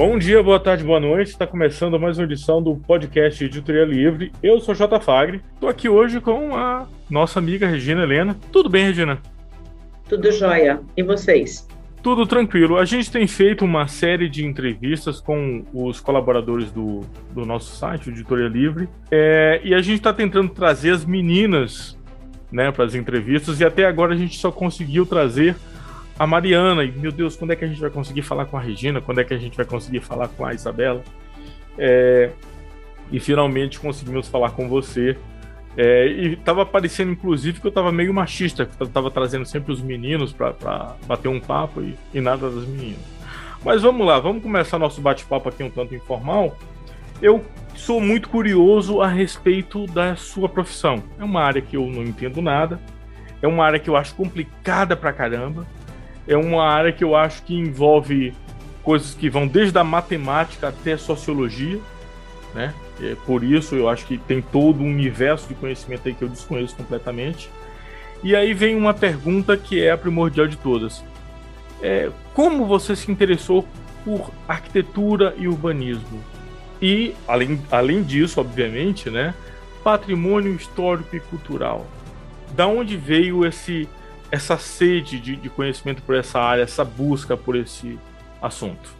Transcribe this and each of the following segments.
Bom dia, boa tarde, boa noite. Está começando mais uma edição do podcast Editoria Livre. Eu sou J. Fagre. Estou aqui hoje com a nossa amiga Regina Helena. Tudo bem, Regina? Tudo jóia. E vocês? Tudo tranquilo. A gente tem feito uma série de entrevistas com os colaboradores do, do nosso site, Editoria Livre, é, e a gente está tentando trazer as meninas né, para as entrevistas, e até agora a gente só conseguiu trazer a Mariana. E, meu Deus, quando é que a gente vai conseguir falar com a Regina? Quando é que a gente vai conseguir falar com a Isabela? É, e finalmente conseguimos falar com você. É, e tava parecendo, inclusive, que eu tava meio machista, que eu tava trazendo sempre os meninos para bater um papo e, e nada das meninas. Mas vamos lá, vamos começar nosso bate-papo aqui um tanto informal. Eu sou muito curioso a respeito da sua profissão. É uma área que eu não entendo nada, é uma área que eu acho complicada pra caramba, é uma área que eu acho que envolve coisas que vão desde a matemática até a sociologia, né? É, por isso eu acho que tem todo um universo de conhecimento aí que eu desconheço completamente. E aí vem uma pergunta que é a primordial de todas. É, como você se interessou por arquitetura e urbanismo? E, além, além disso, obviamente, né, patrimônio histórico e cultural. Da onde veio esse, essa sede de, de conhecimento por essa área, essa busca por esse assunto?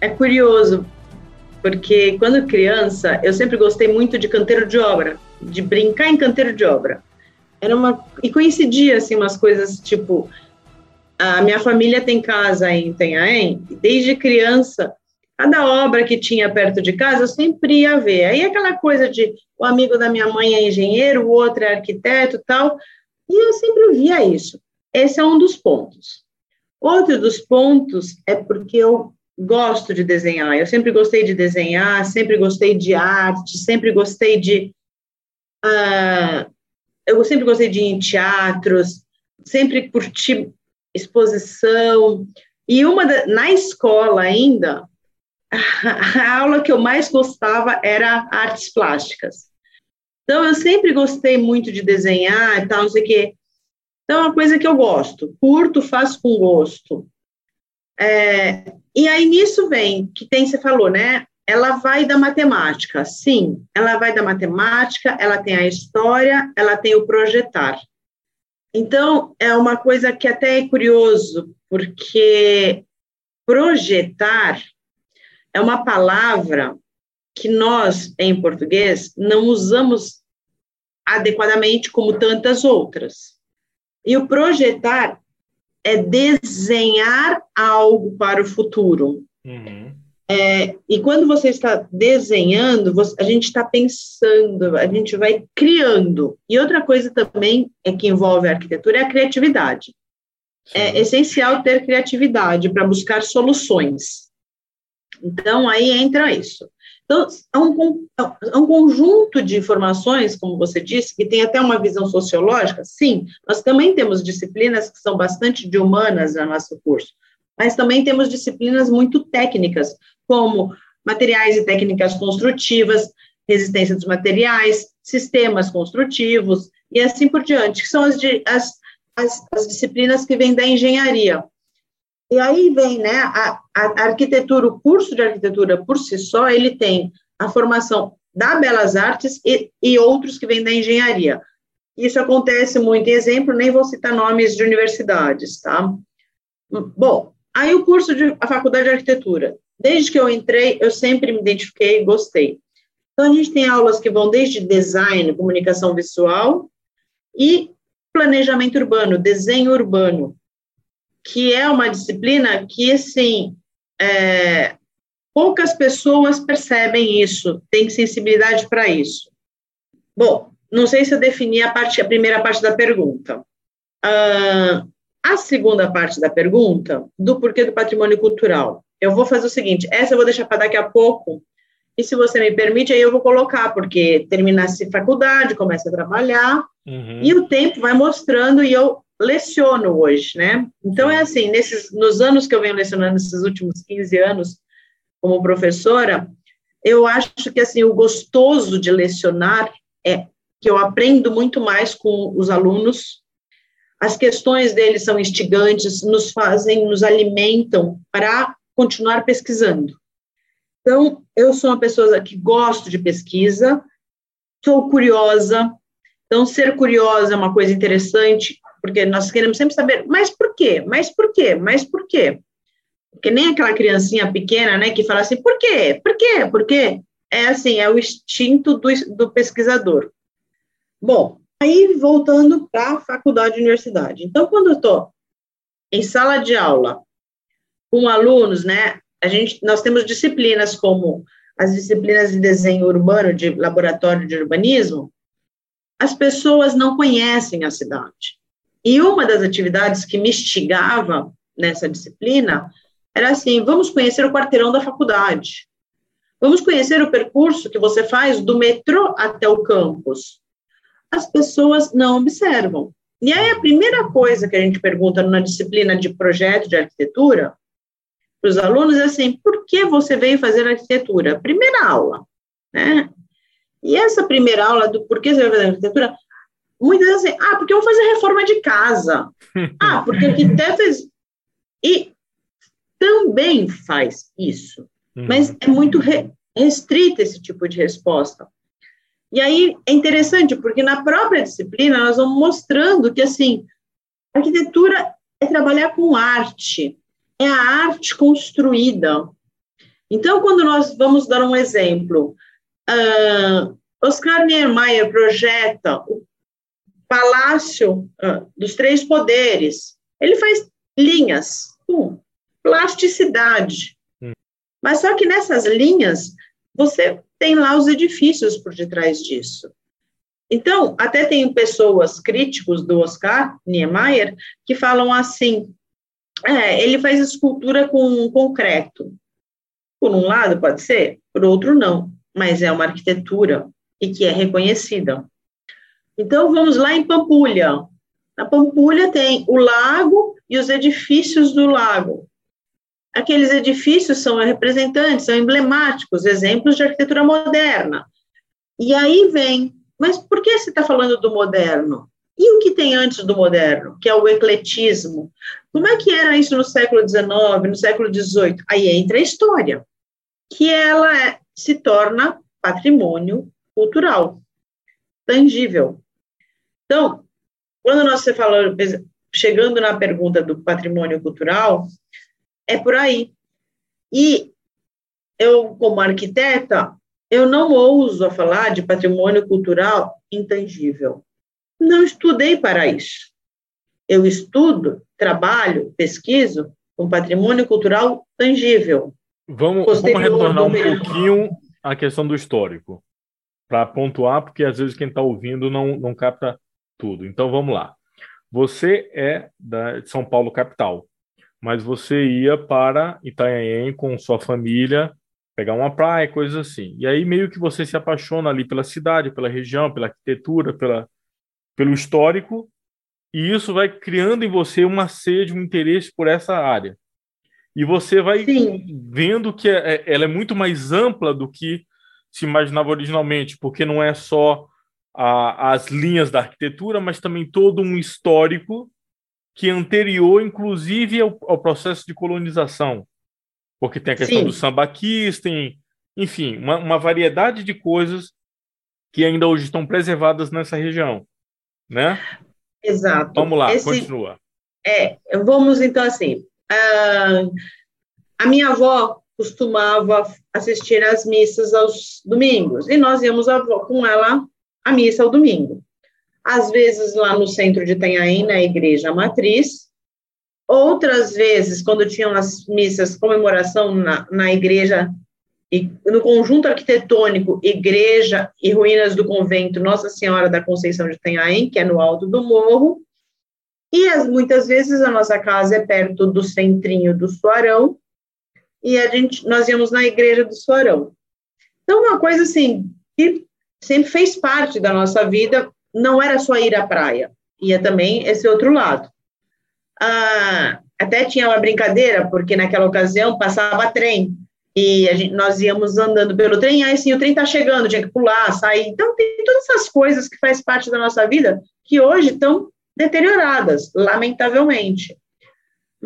É curioso, porque quando criança eu sempre gostei muito de canteiro de obra, de brincar em canteiro de obra. Era uma e coincidia assim umas coisas tipo a minha família tem casa em Itanhaém, e desde criança cada obra que tinha perto de casa eu sempre ia ver. Aí aquela coisa de o amigo da minha mãe é engenheiro, o outro é arquiteto, tal, e eu sempre via isso. Esse é um dos pontos. Outro dos pontos é porque eu gosto de desenhar. Eu sempre gostei de desenhar, sempre gostei de arte, sempre gostei de. Uh, eu sempre gostei de ir em teatros, sempre curti exposição. E uma da, na escola ainda, a aula que eu mais gostava era artes plásticas. Então, eu sempre gostei muito de desenhar e tal, não sei o quê. Então, é uma coisa que eu gosto. Curto, faço com gosto. É, e aí nisso vem, que tem, você falou, né? Ela vai da matemática, sim, ela vai da matemática, ela tem a história, ela tem o projetar. Então, é uma coisa que até é curioso, porque projetar é uma palavra que nós, em português, não usamos adequadamente como tantas outras. E o projetar é desenhar algo para o futuro. Uhum. É, e quando você está desenhando, você, a gente está pensando, a gente vai criando. E outra coisa também é que envolve a arquitetura é a criatividade. Sim. É essencial ter criatividade para buscar soluções. Então, aí entra isso. Então, é um, é um conjunto de informações, como você disse, que tem até uma visão sociológica. Sim, nós também temos disciplinas que são bastante de humanas no nosso curso, mas também temos disciplinas muito técnicas, como materiais e técnicas construtivas, resistência dos materiais, sistemas construtivos e assim por diante, que são as, as, as, as disciplinas que vêm da engenharia. E aí vem, né, a, a, arquitetura, o curso de arquitetura por si só, ele tem a formação da Belas Artes e, e outros que vêm da engenharia. Isso acontece muito, em exemplo, nem vou citar nomes de universidades, tá? Bom, aí o curso de a faculdade de arquitetura. Desde que eu entrei, eu sempre me identifiquei e gostei. Então, a gente tem aulas que vão desde design, comunicação visual e planejamento urbano, desenho urbano que é uma disciplina que, assim, é, poucas pessoas percebem isso, têm sensibilidade para isso. Bom, não sei se eu defini a, parte, a primeira parte da pergunta. A segunda parte da pergunta, do porquê do patrimônio cultural. Eu vou fazer o seguinte, essa eu vou deixar para daqui a pouco, e se você me permite, aí eu vou colocar, porque terminasse faculdade, começa a trabalhar, uhum. e o tempo vai mostrando, e eu leciono hoje, né? Então é assim, nesses nos anos que eu venho lecionando esses últimos 15 anos como professora, eu acho que assim o gostoso de lecionar é que eu aprendo muito mais com os alunos. As questões deles são instigantes, nos fazem, nos alimentam para continuar pesquisando. Então, eu sou uma pessoa que gosto de pesquisa, sou curiosa. Então, ser curiosa é uma coisa interessante, porque nós queremos sempre saber, mas por quê? Mas por quê? Mas por quê? Porque nem aquela criancinha pequena, né, que fala assim, por quê? Por quê? Por quê? É assim, é o instinto do, do pesquisador. Bom, aí voltando para a faculdade e universidade. Então, quando eu estou em sala de aula com alunos, né, a gente, nós temos disciplinas como as disciplinas de desenho urbano, de laboratório de urbanismo, as pessoas não conhecem a cidade. E uma das atividades que me instigava nessa disciplina era assim: vamos conhecer o quarteirão da faculdade. Vamos conhecer o percurso que você faz do metrô até o campus. As pessoas não observam. E aí a primeira coisa que a gente pergunta na disciplina de projeto de arquitetura para os alunos é assim: por que você veio fazer arquitetura? Primeira aula, né? E essa primeira aula do porquê você veio fazer arquitetura, muitas vezes assim, ah, porque eu vou fazer reforma de casa. ah, porque arquiteto. E também faz isso, uhum. mas é muito re, restrito esse tipo de resposta. E aí é interessante, porque na própria disciplina nós vamos mostrando que, assim, arquitetura é trabalhar com arte, é a arte construída. Então, quando nós vamos dar um exemplo, uh, Oscar Niemeyer projeta o Palácio uh, dos Três Poderes. Ele faz linhas, com plasticidade. Hum. Mas só que nessas linhas, você tem lá os edifícios por detrás disso. Então, até tem pessoas críticos do Oscar Niemeyer que falam assim: é, ele faz escultura com concreto. Por um lado, pode ser, por outro, não, mas é uma arquitetura e que é reconhecida. Então, vamos lá em Pampulha. Na Pampulha tem o lago e os edifícios do lago. Aqueles edifícios são representantes, são emblemáticos, exemplos de arquitetura moderna. E aí vem, mas por que você está falando do moderno? E o que tem antes do moderno, que é o ecletismo? Como é que era isso no século XIX, no século XVIII? Aí entra a história, que ela é, se torna patrimônio cultural, tangível. Então, quando nós falou, chegando na pergunta do patrimônio cultural, é por aí. E eu, como arquiteta, eu não ouso falar de patrimônio cultural intangível. Não estudei para isso. Eu estudo, trabalho, pesquiso com patrimônio cultural tangível. Vamos, vamos retornar um pouquinho à questão do histórico, para pontuar, porque às vezes quem está ouvindo não, não capta tudo. Então vamos lá. Você é da, de São Paulo, capital, mas você ia para Itanhaém com sua família, pegar uma praia, coisas assim. E aí meio que você se apaixona ali pela cidade, pela região, pela arquitetura, pela, pelo histórico, e isso vai criando em você uma sede, um interesse por essa área. E você vai Sim. vendo que é, é, ela é muito mais ampla do que se imaginava originalmente, porque não é só a, as linhas da arquitetura, mas também todo um histórico que é anterior, inclusive, ao, ao processo de colonização. Porque tem a questão Sim. do sambaquis, tem, enfim, uma, uma variedade de coisas que ainda hoje estão preservadas nessa região, né? Exato. Vamos lá, Esse, continua. É, vamos então assim. A, a minha avó costumava assistir às missas aos domingos. E nós íamos com ela à missa ao domingo. Às vezes lá no centro de Itanhaém, na igreja matriz, outras vezes, quando tinham as missas comemoração na, na igreja no conjunto arquitetônico, igreja e ruínas do convento Nossa Senhora da Conceição de Itanhaém, que é no alto do morro, e as, muitas vezes a nossa casa é perto do centrinho do Suarão, e a gente, nós íamos na igreja do Suarão. Então, uma coisa assim, que sempre fez parte da nossa vida, não era só ir à praia, ia também esse outro lado. Ah, até tinha uma brincadeira, porque naquela ocasião passava trem, e gente, nós íamos andando pelo trem, aí sim, o trem está chegando, tinha que pular, sair. Então, tem todas essas coisas que faz parte da nossa vida que hoje estão deterioradas, lamentavelmente.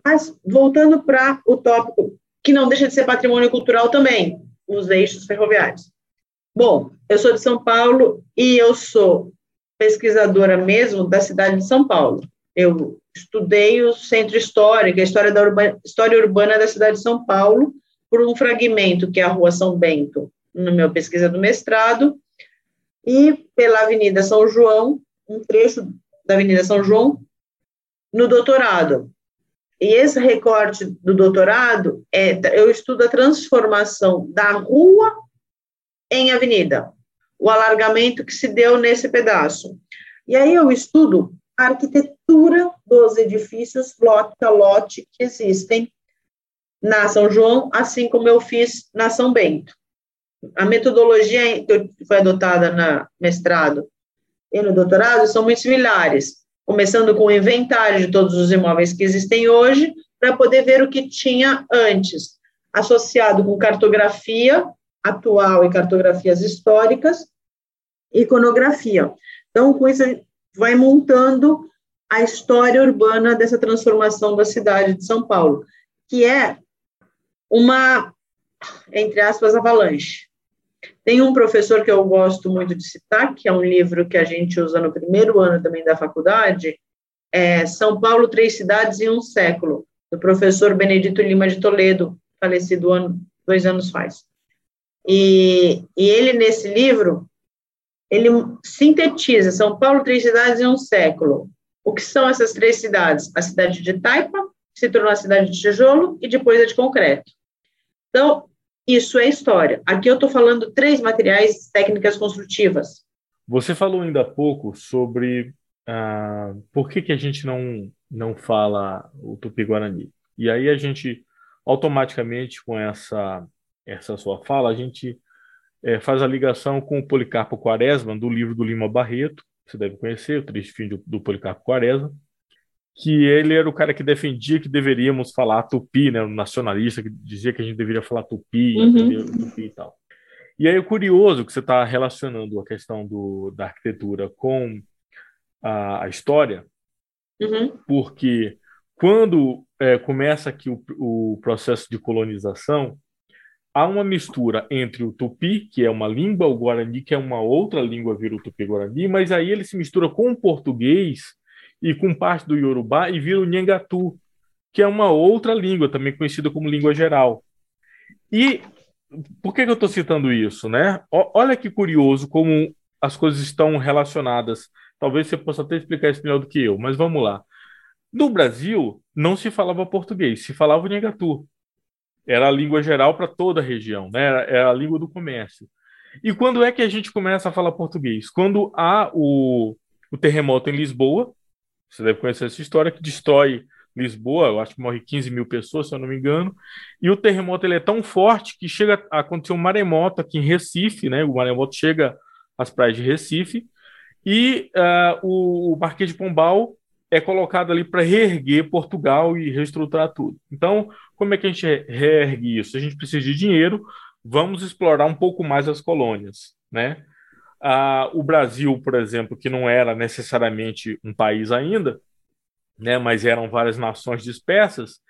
Mas, voltando para o tópico, que não deixa de ser patrimônio cultural também, os eixos ferroviários. Bom, eu sou de São Paulo e eu sou pesquisadora mesmo da cidade de São Paulo. Eu estudei o centro histórico, a história, da história urbana da cidade de São Paulo, por um fragmento que é a Rua São Bento, no meu pesquisa do mestrado, e pela Avenida São João, um trecho da Avenida São João, no doutorado. E esse recorte do doutorado é eu estudo a transformação da rua em avenida, o alargamento que se deu nesse pedaço. E aí eu estudo a arquitetura dos edifícios lote a lote que existem na São João, assim como eu fiz na São Bento. A metodologia que foi adotada na mestrado e no doutorado são muito similares, começando com o inventário de todos os imóveis que existem hoje, para poder ver o que tinha antes, associado com cartografia atual e cartografias históricas, iconografia. Então, com isso, vai montando a história urbana dessa transformação da cidade de São Paulo, que é uma, entre aspas, avalanche. Tem um professor que eu gosto muito de citar, que é um livro que a gente usa no primeiro ano também da faculdade, é São Paulo, Três Cidades em um Século, do professor Benedito Lima de Toledo, falecido ano, dois anos faz. E, e ele, nesse livro, ele sintetiza São Paulo, Três Cidades em um Século. O que são essas três cidades? A cidade de Taipa, que se tornou a cidade de tijolo, e depois a de concreto. Então, isso é história. Aqui eu estou falando três materiais, técnicas construtivas. Você falou ainda há pouco sobre ah, por que, que a gente não, não fala o Tupi-Guarani. E aí a gente, automaticamente, com essa, essa sua fala, a gente é, faz a ligação com o Policarpo Quaresma, do livro do Lima Barreto, você deve conhecer, o Triste Fim do, do Policarpo Quaresma, que ele era o cara que defendia que deveríamos falar tupi, né, o nacionalista que dizia que a gente deveria falar tupi, uhum. tupi e tal. E aí é curioso que você está relacionando a questão do, da arquitetura com a, a história, uhum. porque quando é, começa aqui o, o processo de colonização, há uma mistura entre o tupi, que é uma língua, o guarani, que é uma outra língua, vira o tupi-guarani, mas aí ele se mistura com o português e com parte do Yorubá e vira o Nhangatu, que é uma outra língua, também conhecida como língua geral. E por que, que eu estou citando isso? Né? olha que curioso como as coisas estão relacionadas. Talvez você possa até explicar isso melhor do que eu, mas vamos lá. No Brasil, não se falava português, se falava o Nhangatu. Era a língua geral para toda a região, né? era, era a língua do comércio. E quando é que a gente começa a falar português? Quando há o, o terremoto em Lisboa, você deve conhecer essa história que destrói Lisboa, eu acho que morre 15 mil pessoas, se eu não me engano. E o terremoto ele é tão forte que chega a acontecer um maremoto aqui em Recife, né? O maremoto chega às praias de Recife. E uh, o, Marquês de Pombal é colocado ali para reerguer Portugal e reestruturar tudo. Então, como é que a gente reergue isso? A gente precisa de dinheiro, vamos explorar um pouco mais as colônias, né? Ah, o Brasil, por exemplo, que não era necessariamente um país ainda, né, mas eram várias nações dispersas,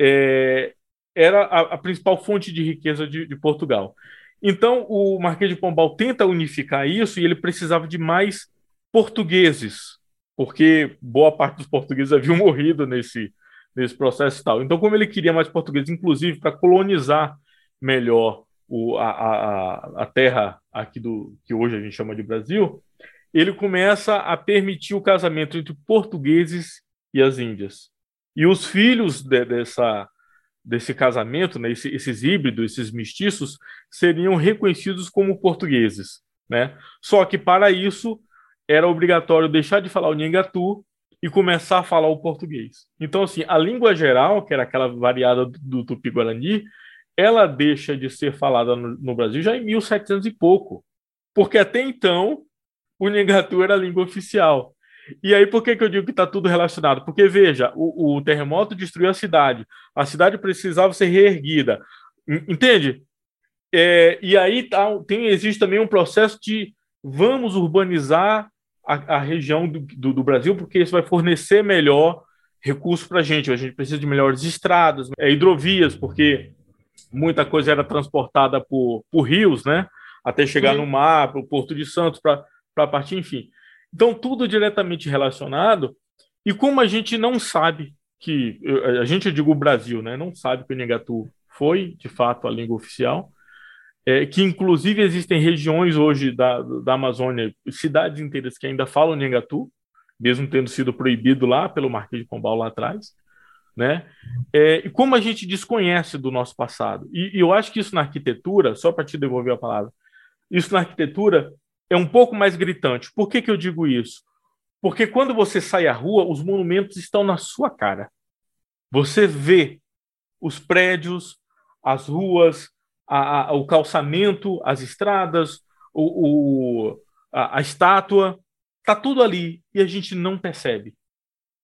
é, era a, a, principal fonte de riqueza de, de, Portugal. Então, o Marquês de Pombal tenta unificar isso e ele precisava de mais portugueses, porque boa parte dos portugueses haviam morrido nesse, nesse processo e tal. Então, como ele queria mais portugueses, inclusive para colonizar melhor o, a, a, a terra aqui do que hoje a gente chama de Brasil, ele começa a permitir o casamento entre portugueses e as índias. E os filhos de, dessa, desse casamento, né, esse, esses híbridos, esses mestiços, seriam reconhecidos como portugueses. Né? Só que para isso era obrigatório deixar de falar o Nhangatu e começar a falar o português. Então, assim, a língua geral, que era aquela variada do Tupi-Guarani, ela deixa de ser falada no, no, Brasil já em 1700 e pouco, porque até então o Nhangatu era a língua oficial. E aí, por que, que eu digo que está tudo relacionado? Porque, veja, o, o, terremoto destruiu a cidade, a cidade precisava ser reerguida, entende? É, e aí tá, tem, existe também um processo de vamos urbanizar a, a região do, do, do, Brasil, porque isso vai fornecer melhor recurso para a gente. A gente precisa de melhores estradas, é, hidrovias, porque muita coisa era transportada por, por rios, né? Até chegar no mar, para o Porto de Santos, para partir, enfim. Então, tudo diretamente relacionado. E como a gente não sabe que, a gente, eu digo o Brasil, né? Não sabe que o Negatu foi, de fato, a língua oficial, é, que inclusive existem regiões hoje da, da Amazônia, cidades inteiras que ainda falam Negatu, mesmo tendo sido proibido lá pelo Marquês de Pombal lá atrás né? É, e como a gente desconhece do nosso passado. E, e eu acho que isso na arquitetura, só para te devolver a palavra, isso na arquitetura é um pouco mais gritante. Por que, que eu digo isso? Porque quando você sai à rua, os monumentos estão na sua cara. Você vê os prédios, as ruas, a, a, o calçamento, as estradas, o, o a, a estátua, tá tudo ali e a gente não percebe,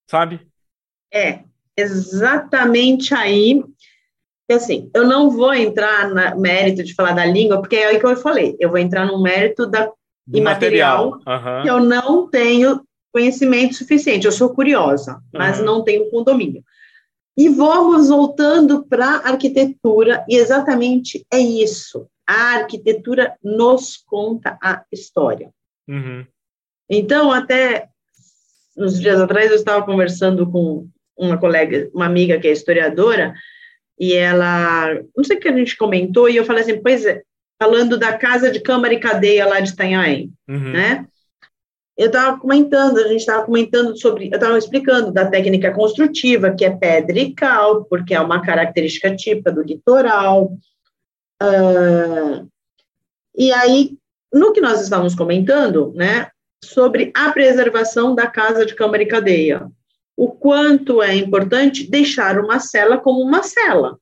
sabe? É, exatamente aí. Assim, eu não vou entrar no mérito de falar da língua, porque é aí que eu falei, eu vou entrar no mérito da imaterial, uhum. que eu não tenho conhecimento suficiente. Eu sou curiosa, mas uhum. não tenho condomínio. E vamos voltando para a arquitetura, e exatamente é isso. A arquitetura nos conta a história. Uhum. Então, até uns dias atrás, eu estava conversando com uma colega, uma amiga que é historiadora, e ela, não sei o que a gente comentou, e eu falei assim, pois é, falando da casa de câmara e cadeia lá de Itanhaém, uhum. né? Eu estava comentando, a gente estava comentando sobre, eu estava explicando da técnica construtiva, que é pedra e cal, porque é uma característica típica do litoral. Uh, e aí, no que nós estávamos comentando, né, sobre a preservação da casa de câmara e cadeia o quanto é importante deixar uma cela como uma cela.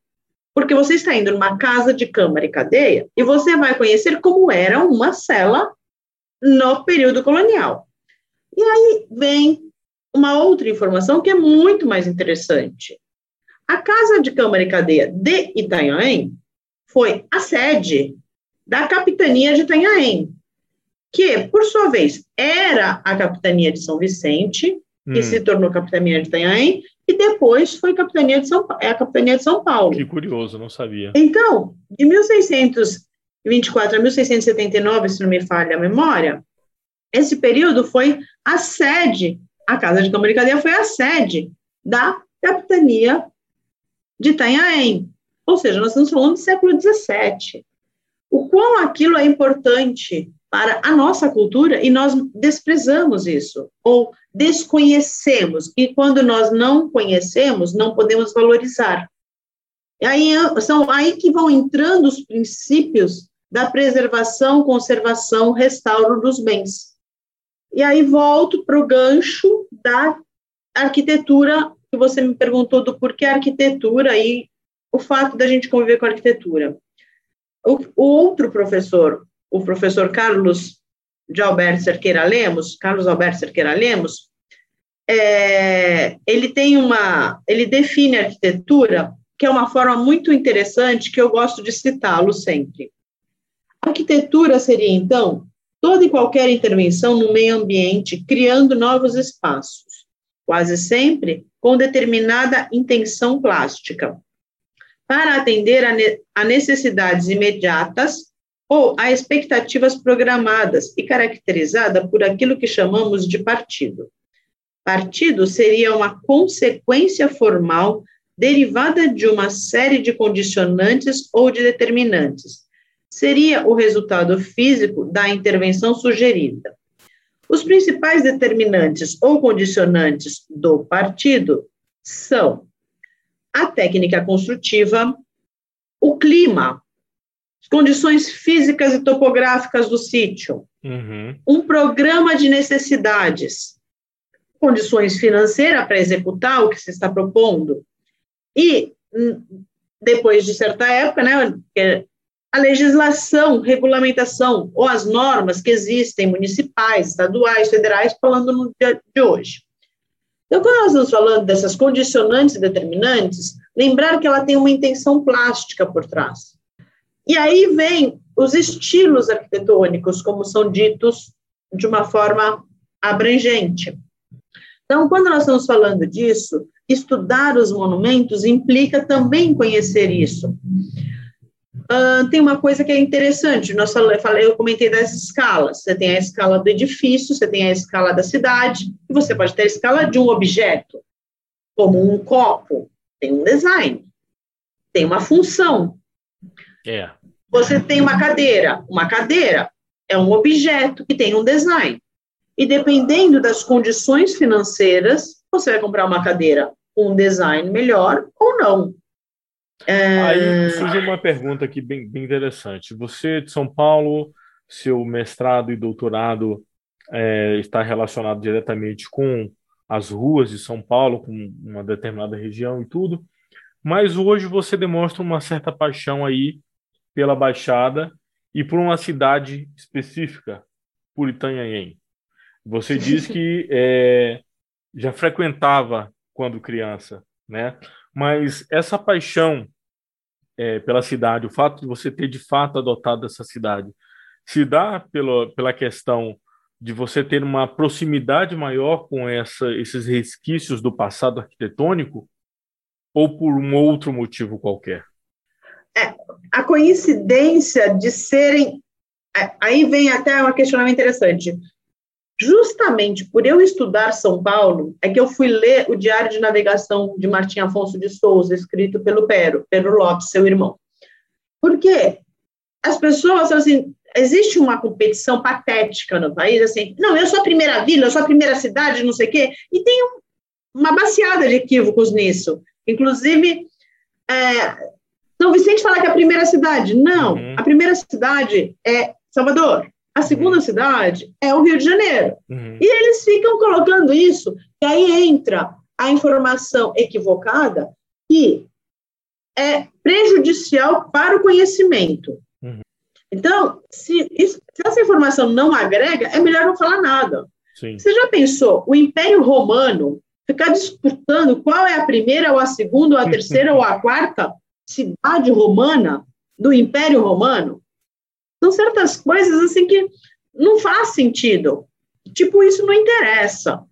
Porque você está indo numa casa de câmara e cadeia e você vai conhecer como era uma cela no período colonial. E aí vem uma outra informação que é muito mais interessante. A Casa de Câmara e Cadeia de Itanhaém foi a sede da Capitania de Itanhaém, que, por sua vez, era a Capitania de São Vicente, que hum. se tornou capitania de Itanhaém, e depois foi capitania de São, é a capitania de São Paulo. Que curioso, não sabia. Então, de 1624 a 1679, se não me falha a memória, esse período foi a sede, a Casa de Câmara de Cadeia foi a sede da capitania de Itanhaém. Ou seja, nós estamos falando do século XVII. O quão aquilo é importante para a nossa cultura e nós desprezamos isso, ou desconhecemos, e quando nós não conhecemos, não podemos valorizar. E aí são aí que vão entrando os princípios da preservação, conservação, restauro dos bens. E aí volto para o gancho da arquitetura, que você me perguntou do porquê arquitetura e o fato da gente conviver com a arquitetura. O, o outro professor, o professor Carlos de Alberto Cerqueira Lemos, Carlos Alberto Cerqueira Lemos, é, ele tem uma, ele define a arquitetura, que é uma forma muito interessante, que eu gosto de citá-lo sempre. A arquitetura seria, então, toda e qualquer intervenção no meio ambiente, criando novos espaços, quase sempre com determinada intenção plástica, para atender a, ne a necessidades imediatas ou a expectativas programadas e caracterizada por aquilo que chamamos de partido. Partido seria uma consequência formal derivada de uma série de condicionantes ou de determinantes. Seria o resultado físico da intervenção sugerida. Os principais determinantes ou condicionantes do partido são a técnica construtiva, o clima, condições físicas e topográficas do sítio, uhum. um programa de necessidades, condições financeiras para executar o que se está propondo, e hum, depois de certa época, né, a legislação, regulamentação ou as normas que existem, municipais, estaduais, federais, falando no dia de hoje. Então, quando nós estamos falando dessas condicionantes e determinantes, lembrar que ela tem uma intenção plástica por trás. E aí vem os estilos arquitetônicos, como são ditos de uma forma abrangente. Então, quando nós estamos falando disso, estudar os monumentos implica também conhecer isso. uh, tem uma coisa que é interessante. Nós falei, eu comentei das escalas. Você tem a escala do edifício, você tem a escala da cidade, e você pode ter a escala de um objeto, como um copo. Tem um design, tem uma função. É. Você tem uma cadeira. Uma cadeira é um objeto que tem um design. E dependendo das condições financeiras, você vai comprar uma cadeira com um design melhor ou não. É... Aí surge uma pergunta aqui bem, bem interessante. Você de São Paulo, seu mestrado e doutorado é, está relacionado diretamente com as ruas de São Paulo, com uma determinada região e tudo, mas hoje você demonstra uma certa paixão aí pela Baixada e por uma cidade específica, por Itanhaém. Você diz que é, já frequentava quando criança, né? Mas essa paixão é, pela cidade, o fato de você ter de fato adotado essa cidade, se dá pelo, pela questão de você ter uma proximidade maior com essa, esses resquícios do passado arquitetônico ou por um outro motivo qualquer? A coincidência de serem. É, aí vem até um questionamento interessante justamente por eu estudar São Paulo, é que eu fui ler o Diário de Navegação de Martim Afonso de Souza, escrito pelo Pero, Pero Lopes, seu irmão. Porque as pessoas, assim, existe uma competição patética no país, assim, não, eu sou a primeira vila, eu sou a primeira cidade, não sei o quê, e tem uma baseada de equívocos nisso. Inclusive, é, São Vicente fala que é a primeira cidade. Não, uhum. a primeira cidade é Salvador. A segunda cidade é o Rio de Janeiro. Uhum. E eles ficam colocando isso, e aí entra a informação equivocada que é prejudicial para o conhecimento. Uhum. Então, se, isso, se, essa informação não agrega, é melhor não falar nada. Sim. Você já pensou, o Império Romano ficar disputando qual é a primeira, ou a segunda, ou a terceira, ou a quarta cidade romana do Império Romano? São certas coisas assim que não faz sentido. Tipo, isso não interessa.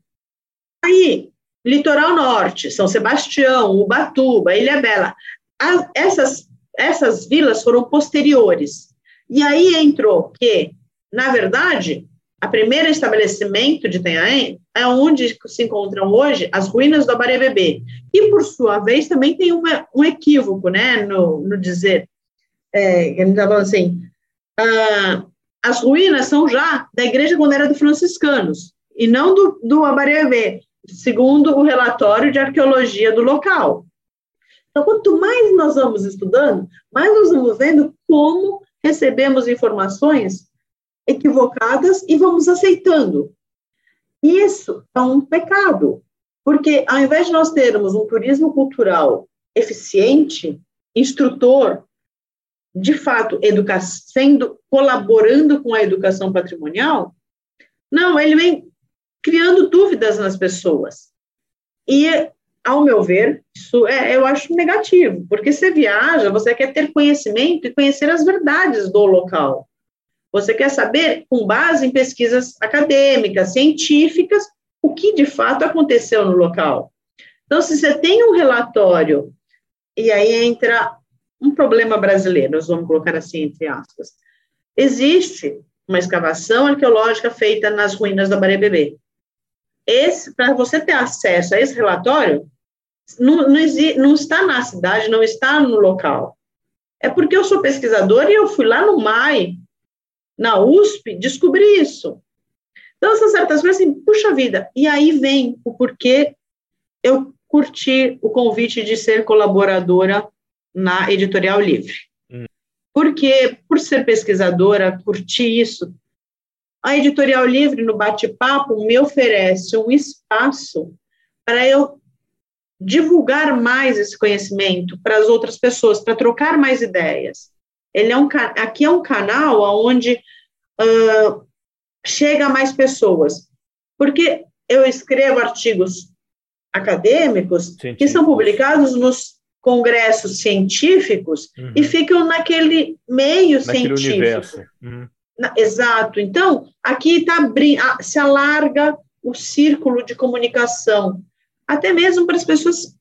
Aí, Litoral Norte, São Sebastião, Ubatuba, Ilha Bela, as, essas, essas vilas foram posteriores. E aí entrou que, na verdade, a primeira estabelecimento de Itanhaém é onde se encontram hoje as ruínas do Abarebebê. E, por sua vez, também tem uma, um equívoco né, no, no dizer, é, ele estava assim, ah, as ruínas são já da igreja quando era de franciscanos, e não do, do Abarevé, segundo o relatório de arqueologia do local. Então, quanto mais nós vamos estudando, mais nós vamos vendo como recebemos informações equivocadas e vamos aceitando. Isso é um pecado, porque ao invés de nós termos um turismo cultural eficiente, instrutor, de fato, educa sendo, colaborando com a educação patrimonial, não, ele vem criando dúvidas nas pessoas. E, ao meu ver, isso é, eu acho negativo, porque você viaja, você quer ter conhecimento e conhecer as verdades do local. Você quer saber, com base em pesquisas acadêmicas, científicas, o que de fato aconteceu no local. Então, se você tem um relatório, e aí entra um problema brasileiro, nós vamos colocar assim entre aspas. Existe uma escavação arqueológica feita nas ruínas da Barebebê. Esse, para você ter acesso a esse relatório, não, não, não está na cidade, não está no local. É porque eu sou pesquisador e eu fui lá no MAI, na USP, descobri isso. Então, são certas coisas assim, puxa vida. E aí vem o porquê eu curti o convite de ser colaboradora na Editorial Livre. Hum. Porque, por ser pesquisadora, curti isso, a Editorial Livre, no bate-papo, me oferece um espaço para eu divulgar mais esse conhecimento para as outras pessoas, para trocar mais ideias. Ele é um, aqui é um canal onde uh, chega a mais pessoas, porque eu escrevo artigos acadêmicos que são publicados nos congressos científicos uhum. e ficam naquele meio naquele científico. Universo. Uhum. Na, exato. Então, aqui tá, se alarga o círculo de comunicação, até mesmo para as pessoas,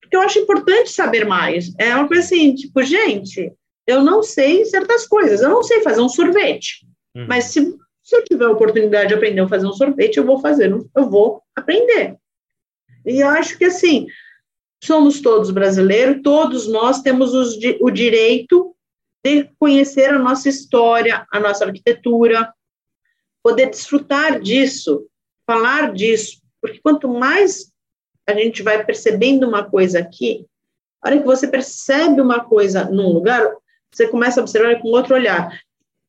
porque eu acho importante saber mais. É uma coisa assim, tipo, gente, eu não sei certas coisas, eu não sei fazer um sorvete. Uhum. Mas se, se eu tiver a oportunidade de aprender a fazer um sorvete, eu vou fazer, eu vou aprender. E eu acho que assim, somos todos brasileiros, todos nós temos os, o direito de conhecer a nossa história, a nossa arquitetura, poder desfrutar disso, falar disso, porque quanto mais a gente vai percebendo uma coisa aqui, a hora que você percebe uma coisa num lugar, você começa a observar com outro olhar.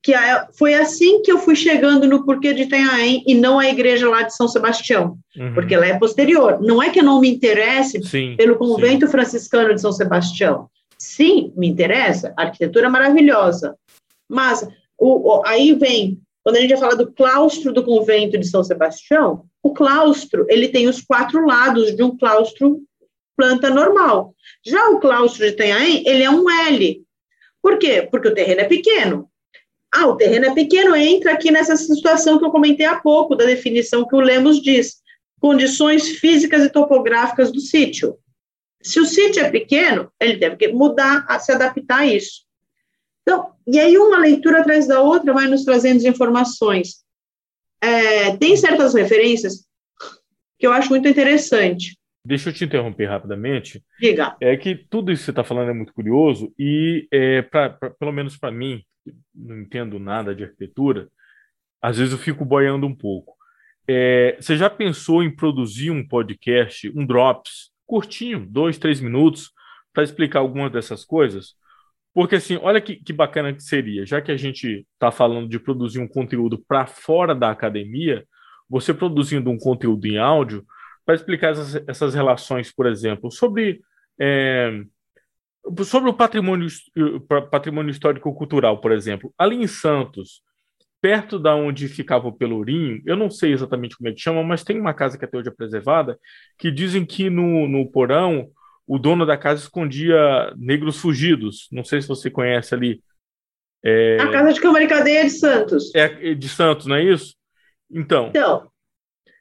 Que foi assim que eu fui chegando no porquê de Itanhaém e não a igreja lá de São Sebastião, uhum. porque ela é posterior. Não é que eu não me interesse sim, pelo convento sim. franciscano de São Sebastião. Sim, me interessa, a arquitetura é maravilhosa. Mas o, o, aí vem, quando a gente fala do claustro do convento de São Sebastião, o claustro, ele tem os quatro lados de um claustro planta normal. Já o claustro de Itanhaém, ele é um L. Por quê? Porque o terreno é pequeno. Ah, o terreno é pequeno, entra aqui nessa situação que eu comentei há pouco, da definição que o Lemos diz, condições físicas e topográficas do sítio. Se o sítio é pequeno, ele deve mudar, se adaptar a isso. Então, e aí uma leitura atrás da outra vai nos trazendo informações. É, tem certas referências que eu acho muito interessante. Deixa eu te interromper rapidamente. Diga. É que tudo isso que você está falando é muito curioso e, é, pra, pra pelo menos para mim, não entendo nada de arquitetura, às vezes eu fico boiando um pouco. É, você já pensou em produzir um podcast, um Drops, curtinho, dois, três minutos, para explicar algumas dessas coisas? Porque, assim, olha que, que bacana que seria, já que a gente está falando de produzir um conteúdo para fora da academia, você produzindo um conteúdo em áudio para explicar essas, essas, relações, por exemplo, sobre, é, sobre o patrimônio, patrimônio histórico-cultural, por exemplo. Ali em Santos, perto da onde ficava o Pelourinho, eu não sei exatamente como é que chama, mas tem uma casa que até hoje é preservada, que dizem que no, no porão o dono da casa escondia negros fugidos. Não sei se você conhece ali. É... A casa de Câmara e Cadeia de Santos. É de Santos, não é isso? Então, então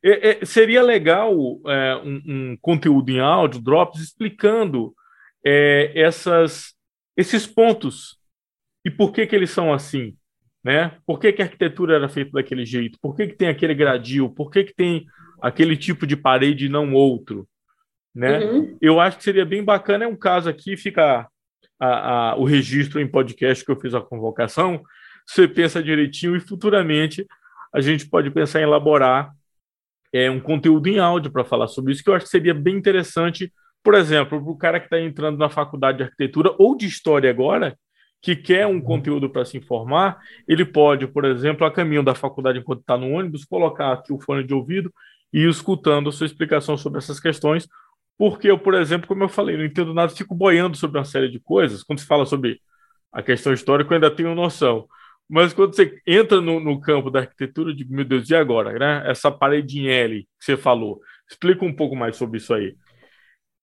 é, é, seria legal é, um, um, conteúdo em áudio, drops, explicando é, essas, esses pontos e por que, que eles são assim. Né? Por que, que a arquitetura era feita daquele jeito? Por que, que tem aquele gradil? Por que, que tem aquele tipo de parede e não outro? Né? Uhum. Eu acho que seria bem bacana. É um caso aqui, fica a, a, o registro em podcast que eu fiz a convocação. Você pensa direitinho e futuramente a gente pode pensar em elaborar é, um conteúdo em áudio para falar sobre isso, que eu acho que seria bem interessante, por exemplo, para o cara que está entrando na faculdade de arquitetura ou de história agora, que quer um conteúdo para se informar, ele pode, por exemplo, a caminho da faculdade, enquanto está no ônibus, colocar aqui o fone de ouvido e ir escutando a sua explicação sobre essas questões, porque eu, por exemplo, como eu falei, não entendo nada, fico boiando sobre uma série de coisas. Quando se fala sobre a questão histórica, eu ainda tenho noção. Mas quando você entra no, no campo da arquitetura, eu digo, meu Deus, e agora? Né? Essa parede em L que você falou. Explica um pouco mais sobre isso aí.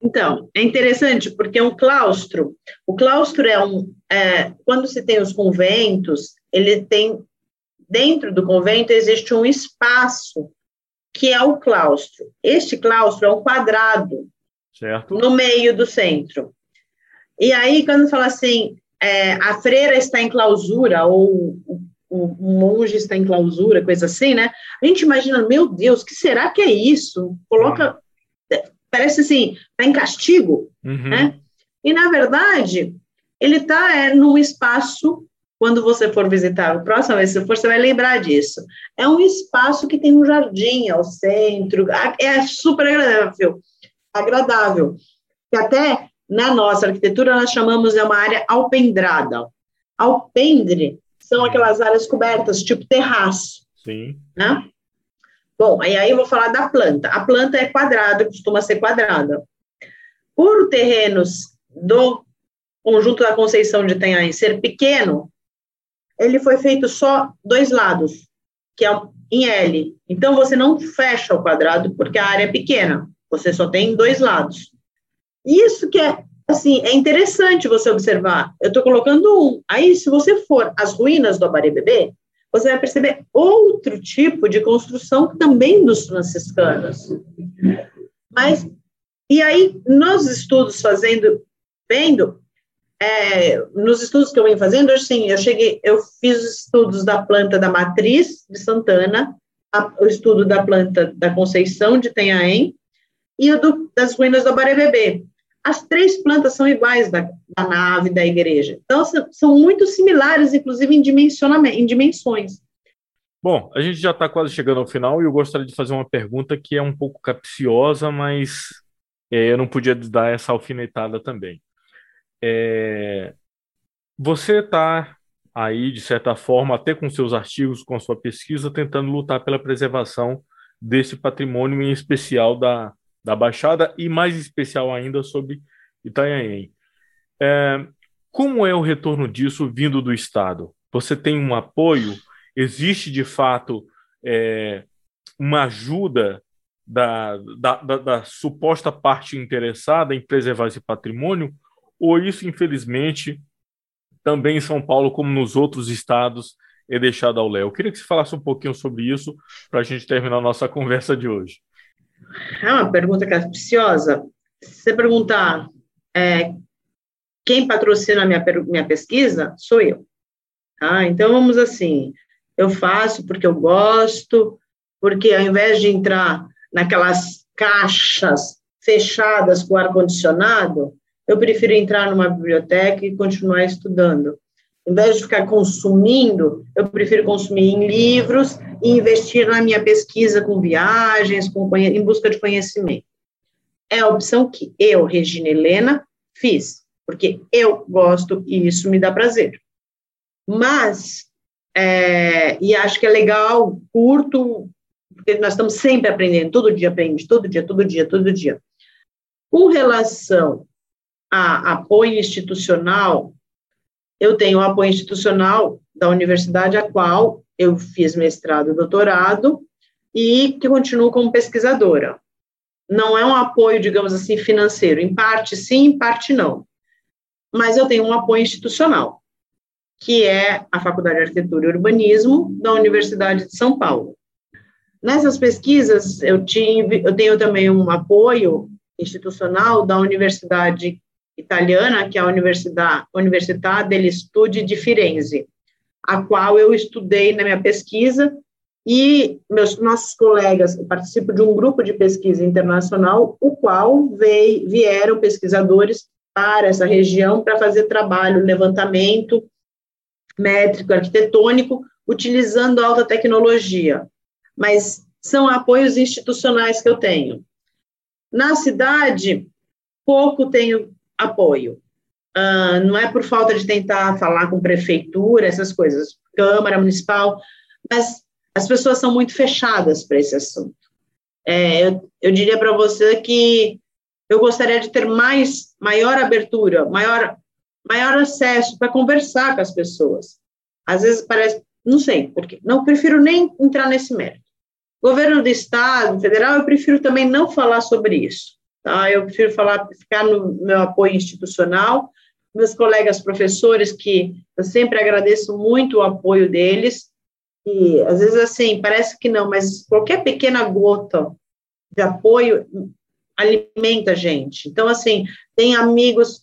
Então, é interessante porque é um claustro. O claustro é um. É, quando se tem os conventos, ele tem. Dentro do convento existe um espaço que é o claustro. Este claustro é um quadrado certo. no meio do centro. E aí, quando fala assim, é, a freira está em clausura, ou o, o, monge está em clausura, coisa assim, né? A gente imagina, meu Deus, que será que é isso? Coloca, uhum. parece assim, está em castigo, uhum. né? E, na verdade, ele está é, num espaço, quando você for visitar, o próximo vez que você for, você vai lembrar disso. É um espaço que tem um jardim ao centro, é super agradável, agradável. E até na nossa arquitetura, nós chamamos de uma área alpendrada. Alpendre são aquelas áreas cobertas, tipo terraço. Sim. Né? Bom, aí, aí eu vou falar da planta. A planta é quadrada, costuma ser quadrada. Por terrenos do conjunto da Conceição de Itanhaém ser pequeno, ele foi feito só dois lados, que é em L. Então, você não fecha o quadrado porque a área é pequena. Você só tem dois lados. Isso que é, assim, é interessante você observar. Eu estou colocando um. Aí, se você for às ruínas do Abarebebê, você vai perceber outro tipo de construção também dos franciscanos. Mas, e aí, nos estudos fazendo, vendo, é, nos estudos que eu venho fazendo, assim, eu cheguei, eu fiz estudos da planta da matriz de Santana, a, o estudo da planta da Conceição de Tenhaém e o do, das ruínas do Abarebebê. As três plantas são iguais da, da nave da igreja. Então, são muito similares, inclusive em, dimensionamento, em dimensões. Bom, a gente já está quase chegando ao final e eu gostaria de fazer uma pergunta que é um pouco capciosa, mas é, eu não podia dar essa alfinetada também. É, você está aí, de certa forma, até com seus artigos, com a sua pesquisa, tentando lutar pela preservação desse patrimônio, em especial da, da Baixada, e mais especial ainda sobre Itanhaém. É, como é o retorno disso vindo do Estado? Você tem um apoio? Existe, de fato, é, uma ajuda da, da, da, da suposta parte interessada em preservar esse patrimônio? Ou isso, infelizmente, também em São Paulo, como nos outros estados, é deixado ao léu. Eu queria que você falasse um pouquinho sobre isso para a gente terminar a nossa conversa de hoje. É uma pergunta capciosa. Se você perguntar é, quem patrocina a minha, minha pesquisa, sou eu. Tá? Então, vamos assim, eu faço porque eu gosto, porque ao invés de entrar naquelas caixas fechadas com ar-condicionado, eu prefiro entrar numa biblioteca e continuar estudando. Em vez de ficar consumindo, eu prefiro consumir em livros e investir na minha pesquisa com viagens, com, em busca de conhecimento. É a opção que eu, Regina Helena, fiz, porque eu gosto e isso me dá prazer. Mas, é, e acho que é legal, curto, porque nós estamos sempre aprendendo, todo dia aprende, todo dia, todo dia, todo dia. Com relação a apoio institucional, eu tenho o apoio institucional da universidade a qual eu fiz mestrado e doutorado e que continuo como pesquisadora. Não é um apoio, digamos assim, financeiro, em parte sim, em parte não. Mas eu tenho um apoio institucional, que é a Faculdade de Arquitetura e Urbanismo da Universidade de São Paulo. Nessas pesquisas, eu, tive, eu tenho também um apoio institucional da Universidade italiana, que é a Universidade, Università degli Studi di Firenze, a qual eu estudei na minha pesquisa, e meus nossos colegas, eu participo de um grupo de pesquisa internacional, o qual veio, vieram pesquisadores para essa região para fazer trabalho, levantamento métrico, arquitetônico, utilizando alta tecnologia. Mas são apoios institucionais que eu tenho. Na cidade, pouco tenho apoio. Uh, não é por falta de tentar falar com prefeitura, essas coisas, Câmara Municipal, mas as pessoas são muito fechadas para esse assunto. É, eu, eu diria para você que eu gostaria de ter mais, maior abertura, maior, maior acesso para conversar com as pessoas. Às vezes parece, não sei, porque não prefiro nem entrar nesse mérito. Governo do Estado, federal, eu prefiro também não falar sobre isso. Tá? Eu prefiro falar, ficar no meu apoio institucional, meus colegas professores, que eu sempre agradeço muito o apoio deles, e às vezes assim, parece que não, mas qualquer pequena gota de apoio alimenta a gente. Então, assim, tem amigos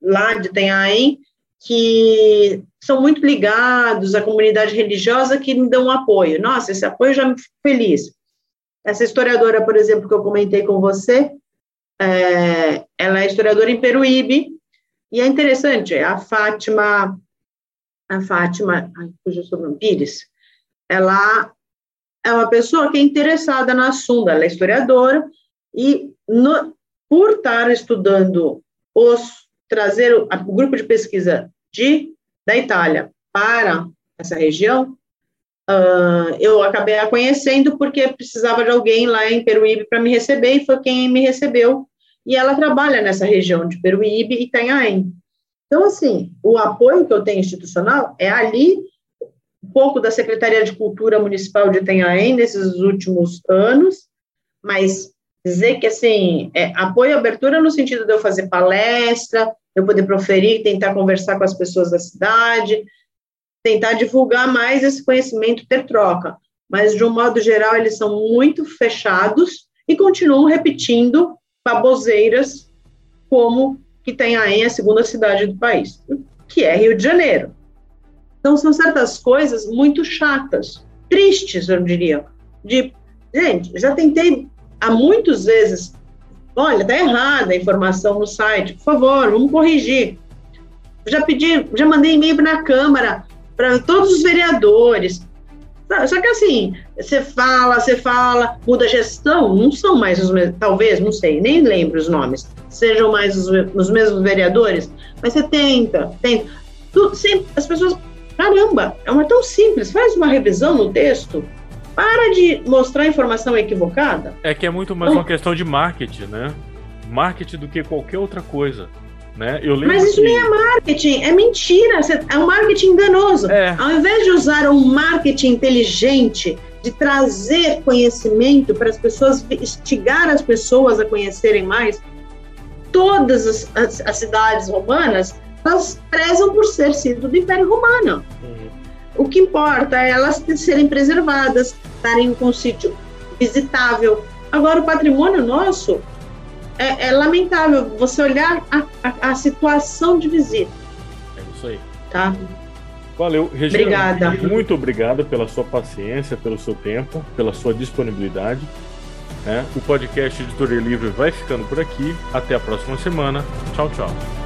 lá de Tenhaém que são muito ligados à comunidade religiosa que me dão um apoio. Nossa, esse apoio já me fico feliz. Essa historiadora, por exemplo, que eu comentei com você, é, ela é historiadora em Peruíbe, e é interessante, a Fátima, a Fátima, cujo sobrenome, Pires, ela é uma pessoa que é interessada no assunto, ela é historiadora, e no, por estar estudando os, trazer o, o grupo de pesquisa de, da Itália para essa região, uh, eu acabei a conhecendo porque precisava de alguém lá em Peruíbe para me receber, e foi quem me recebeu, e ela trabalha nessa região de Peruíbe e Itanhaém. Então, assim, o apoio que eu tenho institucional é ali, um pouco da Secretaria de Cultura Municipal de Itanhaém nesses últimos anos, mas dizer que, assim, é, apoio e abertura no sentido de eu fazer palestra, eu poder proferir, tentar conversar com as pessoas da cidade, tentar divulgar mais esse conhecimento, ter troca. Mas, de um modo geral, eles são muito fechados e continuam repetindo baboseiras como que tem aí a segunda cidade do país, que é Rio de Janeiro. Então, são certas coisas muito chatas, tristes, eu diria. De, gente, já tentei há muitas vezes, olha, está errada a informação no site, por favor, vamos corrigir. Já pedi, já mandei e-mail na Câmara para todos os vereadores. Só que assim, você fala, você fala, muda a gestão, não são mais os mesmos, talvez, não sei, nem lembro os nomes, sejam mais os, os mesmos vereadores, mas você tenta, tenta. Tudo, sempre, as pessoas, caramba, é uma tão simples, faz uma revisão no texto, para de mostrar informação equivocada. É que é muito mais então, uma questão de marketing, né? Marketing do que qualquer outra coisa. Né? Mas isso que... nem é marketing, é mentira, é um marketing enganoso. É. Ao invés de usar um marketing inteligente, de trazer conhecimento para as pessoas, instigar as pessoas a conhecerem mais, todas as, as, as cidades romanas, elas prezam por ser sido do Império Romano. Uhum. O que importa é elas serem preservadas, estarem com um sítio visitável. Agora, o patrimônio nosso é, é lamentável você olhar a, a, a, situação de visita. É isso aí. Tá? Valeu, Regina. Obrigada. Muito obrigada pela sua paciência, pelo seu tempo, pela sua disponibilidade. É, o podcast Editoria Livre vai ficando por aqui. Até a próxima semana. Tchau, tchau.